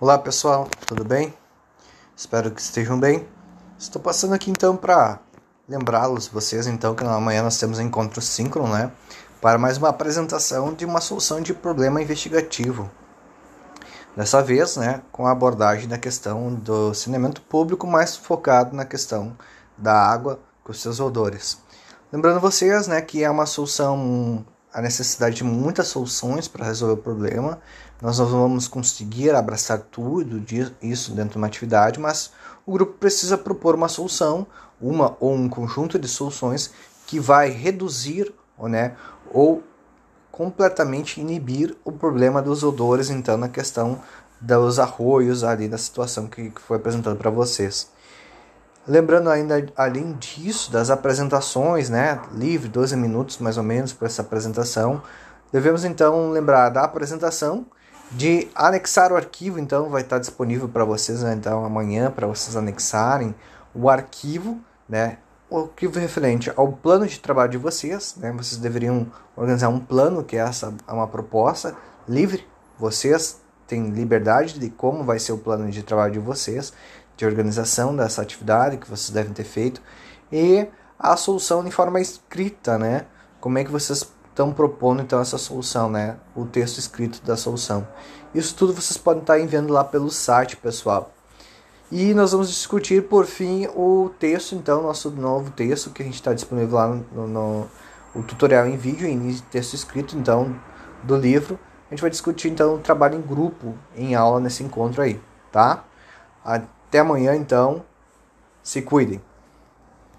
Olá pessoal, tudo bem? Espero que estejam bem. Estou passando aqui então para lembrá-los, vocês então, que amanhã nós temos um encontro síncrono, né? Para mais uma apresentação de uma solução de problema investigativo. Dessa vez, né, com a abordagem da questão do saneamento público, mais focado na questão da água com seus odores. Lembrando vocês, né, que é uma solução a necessidade de muitas soluções para resolver o problema. Nós não vamos conseguir abraçar tudo isso dentro de uma atividade, mas o grupo precisa propor uma solução, uma ou um conjunto de soluções que vai reduzir né, ou completamente inibir o problema dos odores, então, na questão dos arroios ali da situação que foi apresentada para vocês. Lembrando ainda, além disso, das apresentações, né, livre, 12 minutos mais ou menos para essa apresentação, devemos então lembrar da apresentação, de anexar o arquivo, então vai estar disponível para vocês né, então amanhã para vocês anexarem o arquivo, né, o arquivo referente ao plano de trabalho de vocês, né, vocês deveriam organizar um plano que é essa é uma proposta livre, vocês têm liberdade de como vai ser o plano de trabalho de vocês de organização dessa atividade que vocês devem ter feito e a solução em forma escrita, né? Como é que vocês estão propondo então essa solução, né? O texto escrito da solução. Isso tudo vocês podem estar enviando lá pelo site, pessoal. E nós vamos discutir por fim o texto, então, nosso novo texto que a gente está disponível lá no, no, o tutorial em vídeo e texto escrito, então, do livro. A gente vai discutir então o trabalho em grupo, em aula nesse encontro aí, tá? Até amanhã, então. Se cuidem.